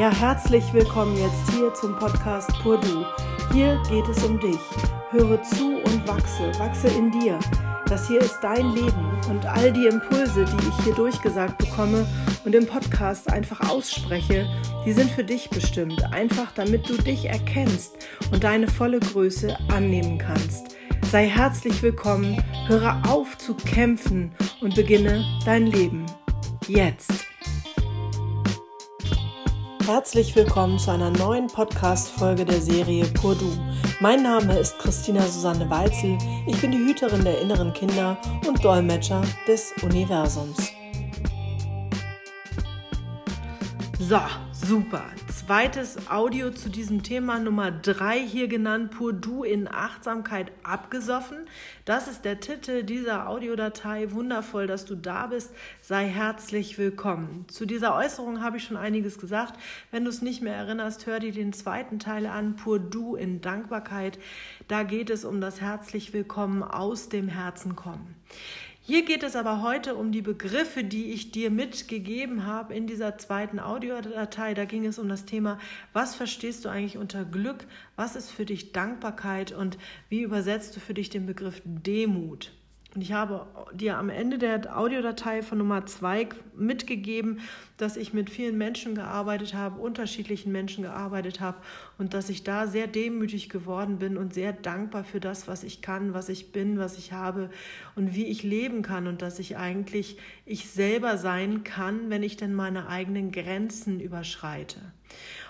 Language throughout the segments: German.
Ja, herzlich willkommen jetzt hier zum Podcast Pur Du. Hier geht es um dich. Höre zu und wachse, wachse in dir. Das hier ist dein Leben und all die Impulse, die ich hier durchgesagt bekomme und im Podcast einfach ausspreche, die sind für dich bestimmt. Einfach damit du dich erkennst und deine volle Größe annehmen kannst. Sei herzlich willkommen, höre auf zu kämpfen und beginne dein Leben. Jetzt. Herzlich willkommen zu einer neuen Podcast-Folge der Serie Pur Du. Mein Name ist Christina Susanne Weitzel. Ich bin die Hüterin der inneren Kinder und Dolmetscher des Universums. So, super. Zweites Audio zu diesem Thema Nummer 3 hier genannt, Pur Du in Achtsamkeit abgesoffen. Das ist der Titel dieser Audiodatei. Wundervoll, dass du da bist. Sei herzlich willkommen. Zu dieser Äußerung habe ich schon einiges gesagt. Wenn du es nicht mehr erinnerst, hör dir den zweiten Teil an, Pur Du in Dankbarkeit. Da geht es um das herzlich Willkommen aus dem Herzen kommen. Hier geht es aber heute um die Begriffe, die ich dir mitgegeben habe in dieser zweiten Audiodatei. Da ging es um das Thema, was verstehst du eigentlich unter Glück? Was ist für dich Dankbarkeit? Und wie übersetzt du für dich den Begriff Demut? Und ich habe dir am Ende der Audiodatei von Nummer zwei mitgegeben, dass ich mit vielen Menschen gearbeitet habe, unterschiedlichen Menschen gearbeitet habe und dass ich da sehr demütig geworden bin und sehr dankbar für das, was ich kann, was ich bin, was ich habe und wie ich leben kann und dass ich eigentlich ich selber sein kann, wenn ich denn meine eigenen Grenzen überschreite.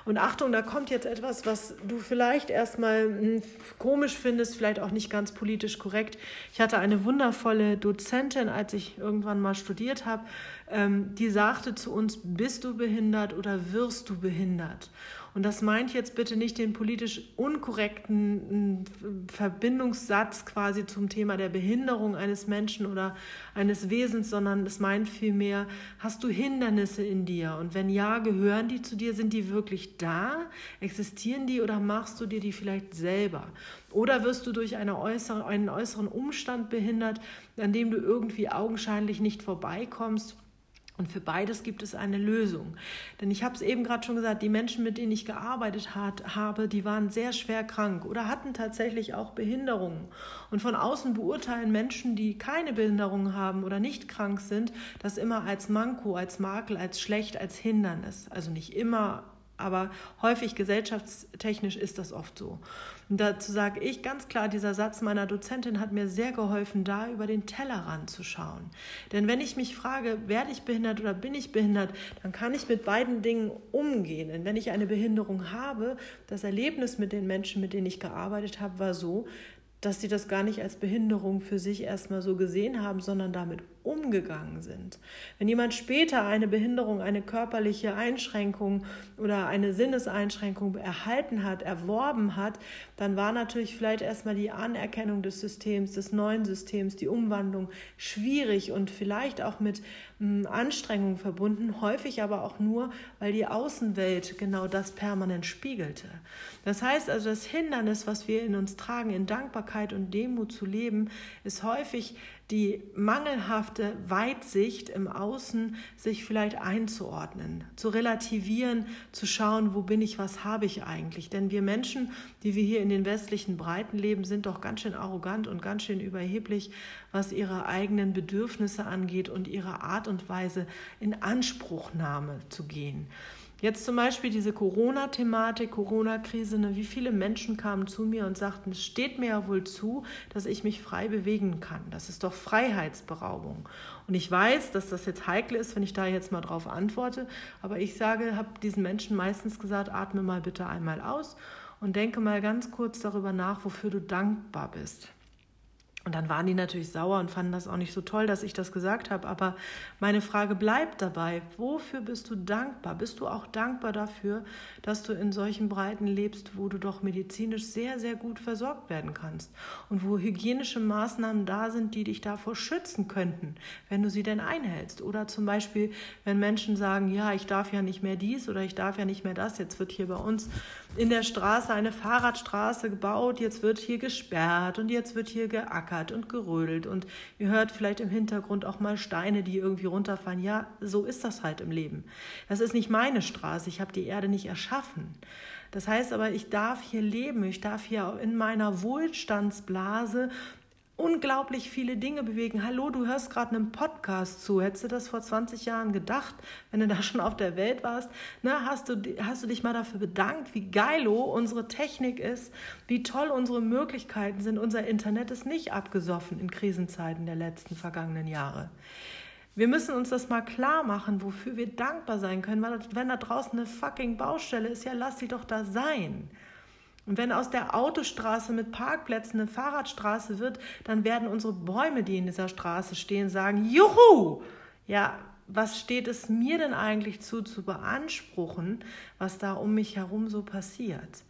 Und Achtung, da kommt jetzt etwas, was du vielleicht erstmal hm, komisch findest, vielleicht auch nicht ganz politisch korrekt. Ich hatte eine wundervolle Dozentin, als ich irgendwann mal studiert habe, ähm, die sagte zu uns, bist du behindert oder wirst du behindert? Und das meint jetzt bitte nicht den politisch unkorrekten Verbindungssatz quasi zum Thema der Behinderung eines Menschen oder eines Wesens, sondern es meint vielmehr, hast du Hindernisse in dir? Und wenn ja, gehören die zu dir? Sind die wirklich da? Existieren die oder machst du dir die vielleicht selber? Oder wirst du durch eine äußere, einen äußeren Umstand behindert, an dem du irgendwie augenscheinlich nicht vorbeikommst? Und für beides gibt es eine Lösung. Denn ich habe es eben gerade schon gesagt, die Menschen, mit denen ich gearbeitet hat, habe, die waren sehr schwer krank oder hatten tatsächlich auch Behinderungen. Und von außen beurteilen Menschen, die keine Behinderung haben oder nicht krank sind, das immer als Manko, als Makel, als schlecht, als Hindernis. Also nicht immer aber häufig gesellschaftstechnisch ist das oft so. Und dazu sage ich ganz klar, dieser Satz meiner Dozentin hat mir sehr geholfen, da über den Tellerrand zu schauen. Denn wenn ich mich frage, werde ich behindert oder bin ich behindert, dann kann ich mit beiden Dingen umgehen. Denn wenn ich eine Behinderung habe, das Erlebnis mit den Menschen, mit denen ich gearbeitet habe, war so, dass sie das gar nicht als Behinderung für sich erstmal so gesehen haben, sondern damit umgegangen sind. Wenn jemand später eine Behinderung, eine körperliche Einschränkung oder eine Sinneseinschränkung erhalten hat, erworben hat, dann war natürlich vielleicht erstmal die Anerkennung des Systems, des neuen Systems, die Umwandlung schwierig und vielleicht auch mit hm, Anstrengungen verbunden, häufig aber auch nur, weil die Außenwelt genau das permanent spiegelte. Das heißt also, das Hindernis, was wir in uns tragen, in Dankbarkeit und Demut zu leben, ist häufig die mangelhafte Weitsicht im Außen sich vielleicht einzuordnen, zu relativieren, zu schauen, wo bin ich, was habe ich eigentlich. Denn wir Menschen, die wir hier in den westlichen Breiten leben, sind doch ganz schön arrogant und ganz schön überheblich, was ihre eigenen Bedürfnisse angeht und ihre Art und Weise in Anspruchnahme zu gehen. Jetzt zum Beispiel diese Corona-Thematik, Corona-Krise, ne, wie viele Menschen kamen zu mir und sagten, es steht mir ja wohl zu, dass ich mich frei bewegen kann. Das ist doch Freiheitsberaubung. Und ich weiß, dass das jetzt heikel ist, wenn ich da jetzt mal drauf antworte, aber ich sage, habe diesen Menschen meistens gesagt, atme mal bitte einmal aus und denke mal ganz kurz darüber nach, wofür du dankbar bist. Und dann waren die natürlich sauer und fanden das auch nicht so toll, dass ich das gesagt habe. Aber meine Frage bleibt dabei, wofür bist du dankbar? Bist du auch dankbar dafür, dass du in solchen Breiten lebst, wo du doch medizinisch sehr, sehr gut versorgt werden kannst und wo hygienische Maßnahmen da sind, die dich davor schützen könnten, wenn du sie denn einhältst? Oder zum Beispiel, wenn Menschen sagen, ja, ich darf ja nicht mehr dies oder ich darf ja nicht mehr das. Jetzt wird hier bei uns in der Straße eine Fahrradstraße gebaut, jetzt wird hier gesperrt und jetzt wird hier geackert und gerödelt und ihr hört vielleicht im Hintergrund auch mal Steine, die irgendwie runterfallen. Ja, so ist das halt im Leben. Das ist nicht meine Straße, ich habe die Erde nicht erschaffen. Das heißt aber, ich darf hier leben, ich darf hier in meiner Wohlstandsblase unglaublich viele Dinge bewegen. Hallo, du hörst gerade einen Podcast zu. Hättest du das vor 20 Jahren gedacht, wenn du da schon auf der Welt warst? Na, hast, du, hast du dich mal dafür bedankt, wie geilo unsere Technik ist, wie toll unsere Möglichkeiten sind? Unser Internet ist nicht abgesoffen in Krisenzeiten der letzten vergangenen Jahre. Wir müssen uns das mal klar machen, wofür wir dankbar sein können. Weil wenn da draußen eine fucking Baustelle ist, ja, lass sie doch da sein. Und wenn aus der Autostraße mit Parkplätzen eine Fahrradstraße wird, dann werden unsere Bäume, die in dieser Straße stehen, sagen, Juhu! Ja, was steht es mir denn eigentlich zu, zu beanspruchen, was da um mich herum so passiert?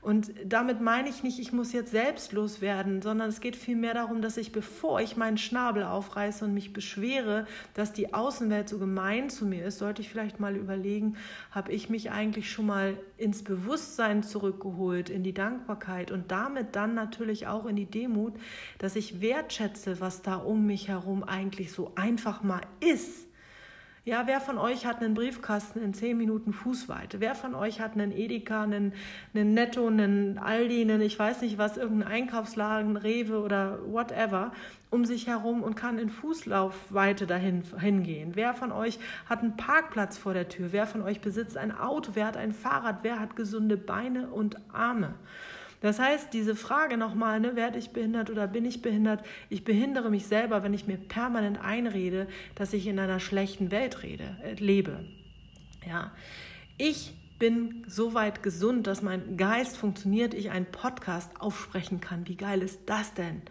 Und damit meine ich nicht, ich muss jetzt selbstlos werden, sondern es geht vielmehr darum, dass ich, bevor ich meinen Schnabel aufreiße und mich beschwere, dass die Außenwelt so gemein zu mir ist, sollte ich vielleicht mal überlegen, habe ich mich eigentlich schon mal ins Bewusstsein zurückgeholt, in die Dankbarkeit und damit dann natürlich auch in die Demut, dass ich wertschätze, was da um mich herum eigentlich so einfach mal ist ja, wer von euch hat einen Briefkasten in 10 Minuten Fußweite? Wer von euch hat einen Edeka, einen, einen Netto, einen Aldi, einen ich weiß nicht was, irgendeinen Einkaufsladen, Rewe oder whatever um sich herum und kann in Fußlaufweite dahin hingehen? Wer von euch hat einen Parkplatz vor der Tür? Wer von euch besitzt ein Auto? Wer hat ein Fahrrad? Wer hat gesunde Beine und Arme? Das heißt, diese Frage nochmal, ne, werde ich behindert oder bin ich behindert? Ich behindere mich selber, wenn ich mir permanent einrede, dass ich in einer schlechten Welt rede, äh, lebe. Ja, ich bin so weit gesund, dass mein Geist funktioniert, ich einen Podcast aufsprechen kann. Wie geil ist das denn?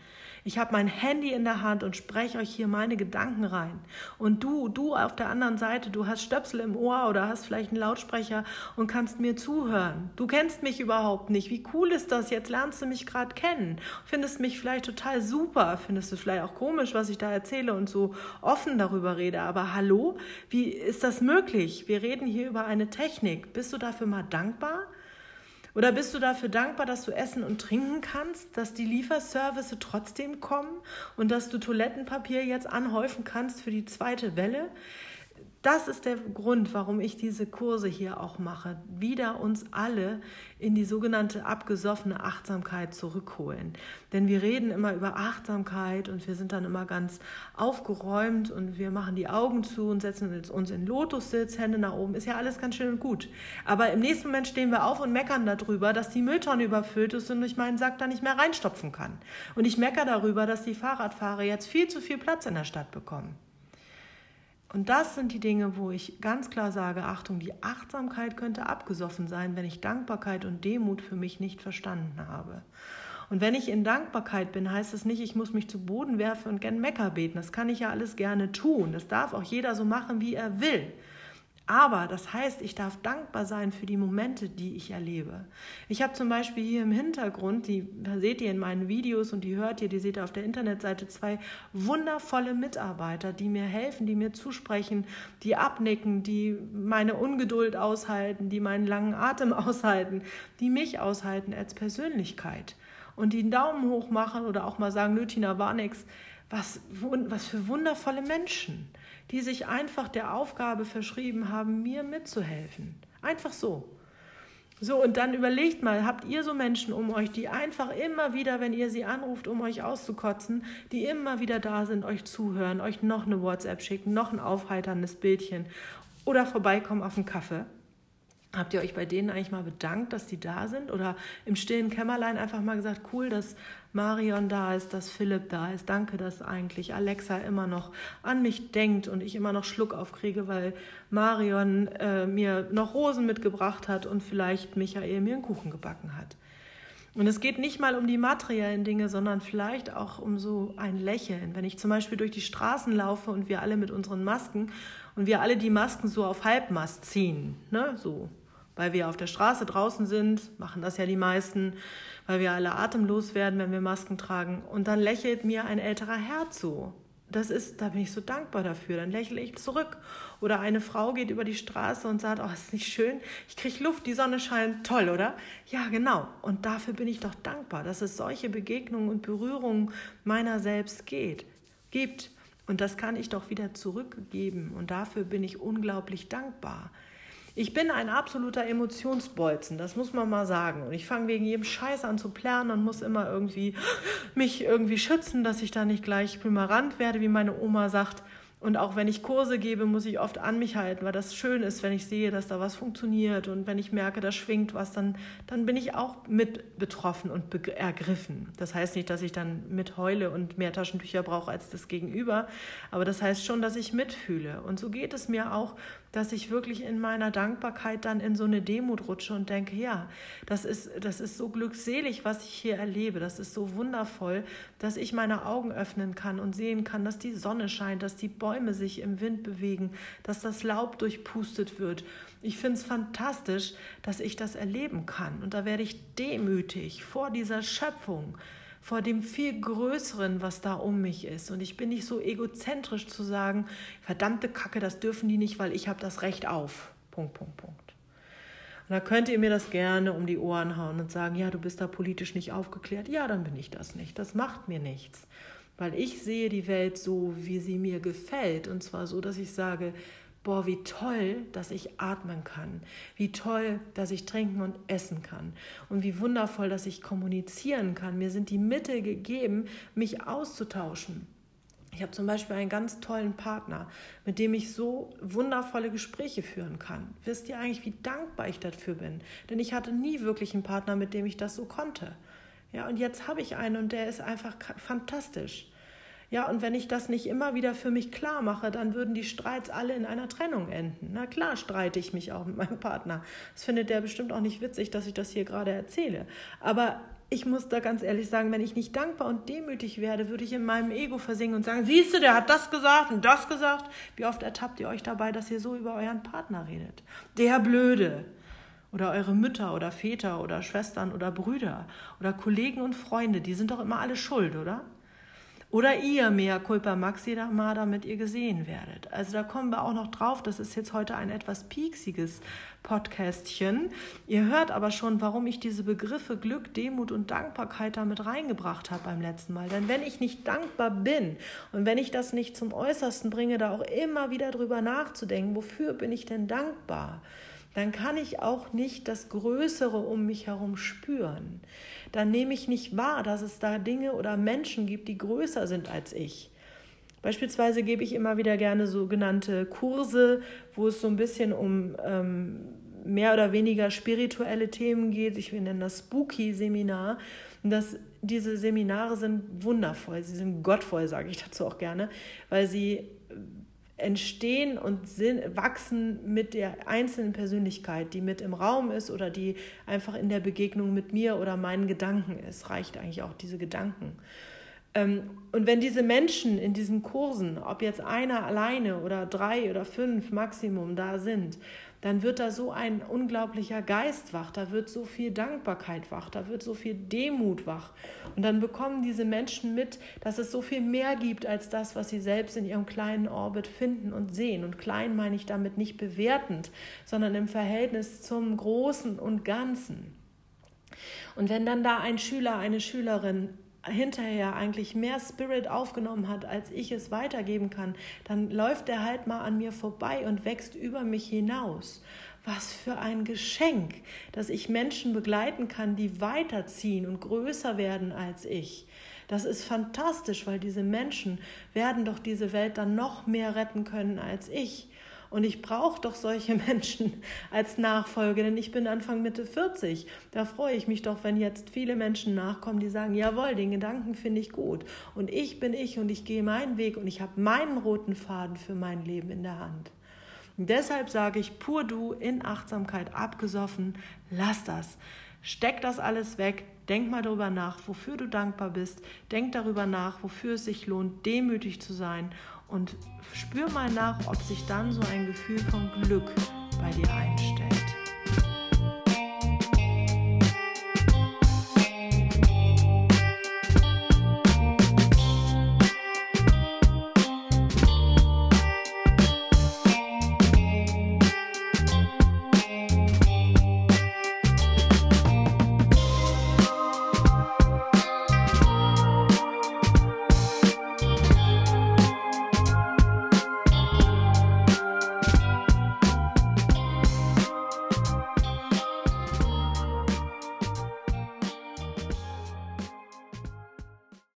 Ich habe mein Handy in der Hand und spreche euch hier meine Gedanken rein. Und du, du auf der anderen Seite, du hast Stöpsel im Ohr oder hast vielleicht einen Lautsprecher und kannst mir zuhören. Du kennst mich überhaupt nicht. Wie cool ist das? Jetzt lernst du mich gerade kennen. Findest mich vielleicht total super. Findest du vielleicht auch komisch, was ich da erzähle und so offen darüber rede. Aber hallo, wie ist das möglich? Wir reden hier über eine Technik. Bist du dafür mal dankbar? Oder bist du dafür dankbar, dass du essen und trinken kannst, dass die Lieferservice trotzdem kommen und dass du Toilettenpapier jetzt anhäufen kannst für die zweite Welle? Das ist der Grund, warum ich diese Kurse hier auch mache. Wieder uns alle in die sogenannte abgesoffene Achtsamkeit zurückholen. Denn wir reden immer über Achtsamkeit und wir sind dann immer ganz aufgeräumt und wir machen die Augen zu und setzen uns in Lotussitz, Hände nach oben. Ist ja alles ganz schön und gut. Aber im nächsten Moment stehen wir auf und meckern darüber, dass die Mülltonne überfüllt ist und ich meinen Sack da nicht mehr reinstopfen kann. Und ich meckere darüber, dass die Fahrradfahrer jetzt viel zu viel Platz in der Stadt bekommen. Und das sind die Dinge, wo ich ganz klar sage, Achtung, die Achtsamkeit könnte abgesoffen sein, wenn ich Dankbarkeit und Demut für mich nicht verstanden habe. Und wenn ich in Dankbarkeit bin, heißt es nicht, ich muss mich zu Boden werfen und gern Mecker beten. Das kann ich ja alles gerne tun. Das darf auch jeder so machen, wie er will. Aber das heißt, ich darf dankbar sein für die Momente, die ich erlebe. Ich habe zum Beispiel hier im Hintergrund, die seht ihr in meinen Videos und die hört ihr, die seht ihr auf der Internetseite, zwei wundervolle Mitarbeiter, die mir helfen, die mir zusprechen, die abnicken, die meine Ungeduld aushalten, die meinen langen Atem aushalten, die mich aushalten als Persönlichkeit. Und die einen Daumen hoch machen oder auch mal sagen, nö, Tina, war nix. Was, was für wundervolle Menschen die sich einfach der Aufgabe verschrieben haben, mir mitzuhelfen. Einfach so. So, und dann überlegt mal, habt ihr so Menschen um euch, die einfach immer wieder, wenn ihr sie anruft, um euch auszukotzen, die immer wieder da sind, euch zuhören, euch noch eine WhatsApp schicken, noch ein aufheiterndes Bildchen oder vorbeikommen auf einen Kaffee? Habt ihr euch bei denen eigentlich mal bedankt, dass die da sind? Oder im stillen Kämmerlein einfach mal gesagt, cool, dass Marion da ist, dass Philipp da ist. Danke, dass eigentlich Alexa immer noch an mich denkt und ich immer noch Schluck aufkriege, weil Marion äh, mir noch Rosen mitgebracht hat und vielleicht Michael mir einen Kuchen gebacken hat. Und es geht nicht mal um die materiellen Dinge, sondern vielleicht auch um so ein Lächeln. Wenn ich zum Beispiel durch die Straßen laufe und wir alle mit unseren Masken und wir alle die Masken so auf Halbmast ziehen, ne, so, weil wir auf der Straße draußen sind, machen das ja die meisten, weil wir alle atemlos werden, wenn wir Masken tragen. Und dann lächelt mir ein älterer Herr zu. Das ist, da bin ich so dankbar dafür. Dann lächle ich zurück. Oder eine Frau geht über die Straße und sagt, oh, ist nicht schön? Ich kriege Luft, die Sonne scheint, toll, oder? Ja, genau. Und dafür bin ich doch dankbar, dass es solche Begegnungen und Berührungen meiner selbst geht, gibt. Und das kann ich doch wieder zurückgeben. Und dafür bin ich unglaublich dankbar. Ich bin ein absoluter Emotionsbolzen, das muss man mal sagen. Und ich fange wegen jedem Scheiß an zu planen und muss immer irgendwie mich irgendwie schützen, dass ich da nicht gleich primarant werde, wie meine Oma sagt. Und auch wenn ich Kurse gebe, muss ich oft an mich halten, weil das schön ist, wenn ich sehe, dass da was funktioniert und wenn ich merke, da schwingt was, dann, dann bin ich auch mit betroffen und ergriffen. Das heißt nicht, dass ich dann mit heule und mehr Taschentücher brauche als das Gegenüber, aber das heißt schon, dass ich mitfühle. Und so geht es mir auch dass ich wirklich in meiner Dankbarkeit dann in so eine Demut rutsche und denke, ja, das ist, das ist so glückselig, was ich hier erlebe. Das ist so wundervoll, dass ich meine Augen öffnen kann und sehen kann, dass die Sonne scheint, dass die Bäume sich im Wind bewegen, dass das Laub durchpustet wird. Ich finde es fantastisch, dass ich das erleben kann. Und da werde ich demütig vor dieser Schöpfung vor dem viel Größeren, was da um mich ist. Und ich bin nicht so egozentrisch zu sagen, verdammte Kacke, das dürfen die nicht, weil ich habe das Recht auf. Punkt, Punkt, Punkt. Und da könnt ihr mir das gerne um die Ohren hauen und sagen, ja, du bist da politisch nicht aufgeklärt. Ja, dann bin ich das nicht. Das macht mir nichts. Weil ich sehe die Welt so, wie sie mir gefällt. Und zwar so, dass ich sage, boah, wie toll, dass ich atmen kann, wie toll, dass ich trinken und essen kann und wie wundervoll, dass ich kommunizieren kann. Mir sind die Mittel gegeben, mich auszutauschen. Ich habe zum Beispiel einen ganz tollen Partner, mit dem ich so wundervolle Gespräche führen kann. Wisst ihr eigentlich, wie dankbar ich dafür bin? Denn ich hatte nie wirklich einen Partner, mit dem ich das so konnte. Ja, und jetzt habe ich einen und der ist einfach fantastisch. Ja, und wenn ich das nicht immer wieder für mich klar mache, dann würden die Streits alle in einer Trennung enden. Na klar streite ich mich auch mit meinem Partner. Das findet der bestimmt auch nicht witzig, dass ich das hier gerade erzähle. Aber ich muss da ganz ehrlich sagen, wenn ich nicht dankbar und demütig werde, würde ich in meinem Ego versingen und sagen, siehst du, der hat das gesagt und das gesagt. Wie oft ertappt ihr euch dabei, dass ihr so über euren Partner redet? Der Blöde. Oder eure Mütter oder Väter oder Schwestern oder Brüder oder Kollegen und Freunde, die sind doch immer alle schuld, oder? Oder ihr, mea culpa maxi, mal damit ihr gesehen werdet. Also da kommen wir auch noch drauf. Das ist jetzt heute ein etwas pieksiges Podcastchen. Ihr hört aber schon, warum ich diese Begriffe Glück, Demut und Dankbarkeit damit reingebracht habe beim letzten Mal. Denn wenn ich nicht dankbar bin und wenn ich das nicht zum Äußersten bringe, da auch immer wieder drüber nachzudenken, wofür bin ich denn dankbar? Dann kann ich auch nicht das Größere um mich herum spüren. Dann nehme ich nicht wahr, dass es da Dinge oder Menschen gibt, die größer sind als ich. Beispielsweise gebe ich immer wieder gerne sogenannte Kurse, wo es so ein bisschen um ähm, mehr oder weniger spirituelle Themen geht. Ich nenne das Spooky-Seminar. Und das, diese Seminare sind wundervoll, sie sind gottvoll, sage ich dazu auch gerne, weil sie entstehen und wachsen mit der einzelnen Persönlichkeit, die mit im Raum ist oder die einfach in der Begegnung mit mir oder meinen Gedanken ist. Reicht eigentlich auch diese Gedanken. Ähm, und wenn diese Menschen in diesen Kursen, ob jetzt einer alleine oder drei oder fünf Maximum da sind, dann wird da so ein unglaublicher Geist wach, da wird so viel Dankbarkeit wach, da wird so viel Demut wach. Und dann bekommen diese Menschen mit, dass es so viel mehr gibt als das, was sie selbst in ihrem kleinen Orbit finden und sehen. Und klein meine ich damit nicht bewertend, sondern im Verhältnis zum Großen und Ganzen. Und wenn dann da ein Schüler, eine Schülerin hinterher eigentlich mehr Spirit aufgenommen hat, als ich es weitergeben kann, dann läuft er halt mal an mir vorbei und wächst über mich hinaus. Was für ein Geschenk, dass ich Menschen begleiten kann, die weiterziehen und größer werden als ich. Das ist fantastisch, weil diese Menschen werden doch diese Welt dann noch mehr retten können als ich. Und ich brauche doch solche Menschen als Nachfolge, denn ich bin Anfang Mitte 40. Da freue ich mich doch, wenn jetzt viele Menschen nachkommen, die sagen, jawohl, den Gedanken finde ich gut. Und ich bin ich und ich gehe meinen Weg und ich habe meinen roten Faden für mein Leben in der Hand. Und deshalb sage ich, pur du in Achtsamkeit abgesoffen, lass das. Steck das alles weg, denk mal darüber nach, wofür du dankbar bist, denk darüber nach, wofür es sich lohnt, demütig zu sein und spür mal nach, ob sich dann so ein Gefühl von Glück bei dir einstellt.